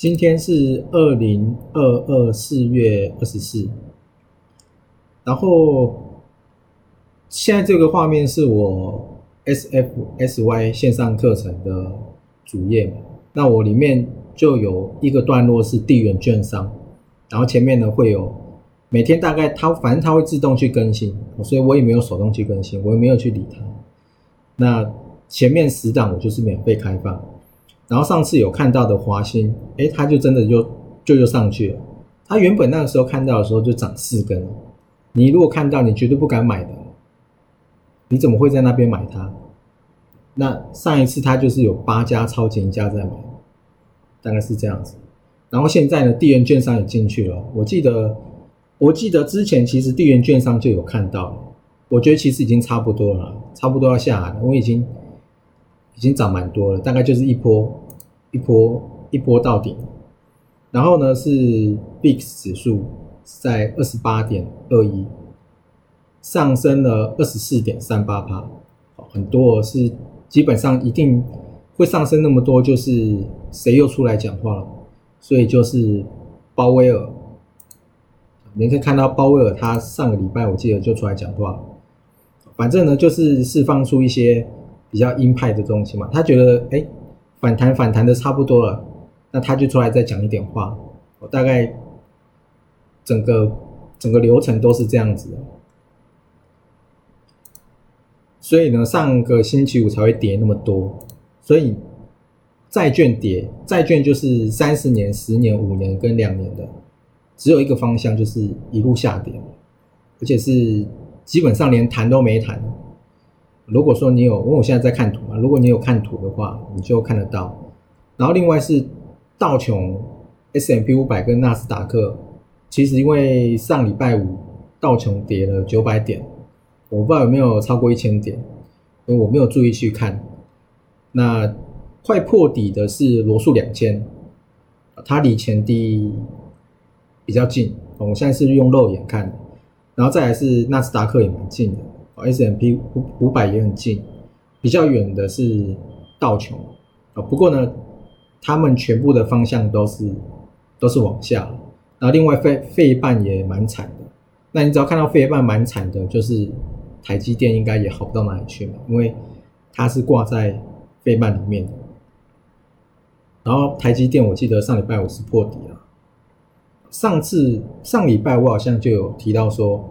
今天是二零二二四月二十四，然后现在这个画面是我 S F S Y 线上课程的主页？那我里面就有一个段落是地缘券商，然后前面呢会有每天大概它反正它会自动去更新，所以我也没有手动去更新，我也没有去理它。那前面十档我就是免费开放。然后上次有看到的华兴，哎，它就真的就就就上去了。它原本那个时候看到的时候就涨四根，你如果看到，你绝对不敢买的。你怎么会在那边买它？那上一次它就是有八家超前价在买，大概是这样子。然后现在呢，地缘券商也进去了。我记得，我记得之前其实地缘券商就有看到，我觉得其实已经差不多了，差不多要下来了。我已经。已经涨蛮多了，大概就是一波一波一波到顶，然后呢是 VIX 指数在二十八点二一，上升了二十四点三八帕，很多是基本上一定会上升那么多，就是谁又出来讲话了，所以就是鲍威尔，你可以看到鲍威尔他上个礼拜我记得就出来讲话，反正呢就是释放出一些。比较鹰派的东西嘛，他觉得哎，反弹反弹的差不多了，那他就出来再讲一点话。我大概整个整个流程都是这样子的，所以呢，上个星期五才会跌那么多。所以债券跌，债券就是三十年、十年、五年跟两年的，只有一个方向，就是一路下跌，而且是基本上连谈都没谈。如果说你有，因为我现在在看图嘛，如果你有看图的话，你就看得到。然后另外是道琼 S M P 五百跟纳斯达克，其实因为上礼拜五道琼跌了九百点，我不知道有没有超过一千点，因为我没有注意去看。那快破底的是罗素两千，它离前低比较近，我现在是用肉眼看，然后再来是纳斯达克也蛮近的。S M P 五五百也很近，比较远的是道琼啊。不过呢，他们全部的方向都是都是往下。然后另外费费半也蛮惨的。那你只要看到费半蛮惨的，就是台积电应该也好不到哪里去嘛，因为它是挂在费半里面的。然后台积电我记得上礼拜五是破底了。上次上礼拜我好像就有提到说。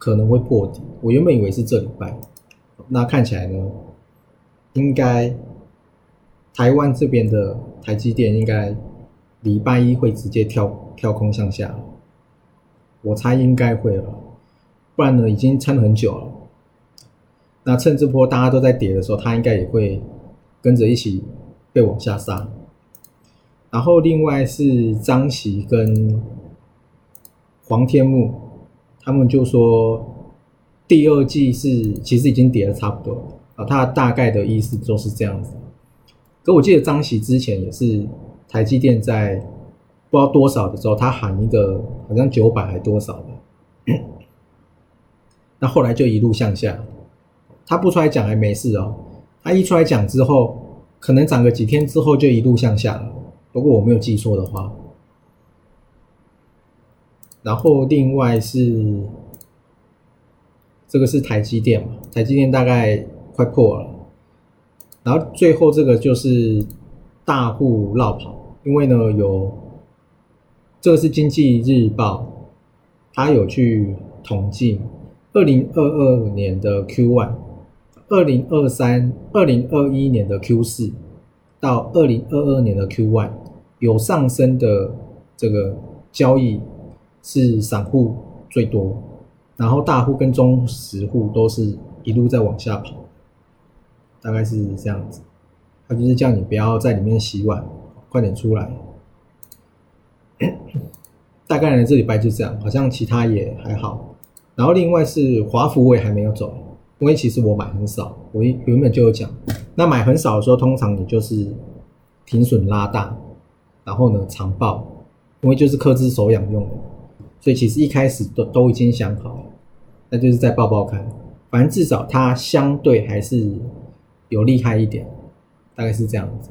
可能会破底，我原本以为是这礼拜，那看起来呢，应该台湾这边的台积电应该礼拜一会直接跳跳空向下，我猜应该会了，不然呢已经撑很久了，那趁这波大家都在跌的时候，它应该也会跟着一起被往下杀，然后另外是张琦跟黄天木。他们就说，第二季是其实已经跌的差不多啊，他大概的意思都是这样子。可我记得张喜之前也是台积电在不知道多少的时候，他喊一个好像九百还多少的，那后来就一路向下。他不出来讲还没事哦，他一出来讲之后，可能涨个几天之后就一路向下了。如果我没有记错的话。然后另外是这个是台积电嘛，台积电大概快破了。然后最后这个就是大户绕跑，因为呢有这个是经济日报，它有去统计二零二二年的 Q one、二零二三、二零二一年的 Q 四到二零二二年的 Q one 有上升的这个交易。是散户最多，然后大户跟中实户都是一路在往下跑，大概是这样子。他就是叫你不要在里面洗碗，快点出来。大概呢，这礼拜就这样，好像其他也还好。然后另外是华福我也还没有走，因为其实我买很少，我原本就有讲，那买很少的时候，通常你就是停损拉大，然后呢长报，因为就是克制手痒用的，所以其实一开始都都已经想好了，那就是再抱抱看，反正至少它相对还是有厉害一点，大概是这样子。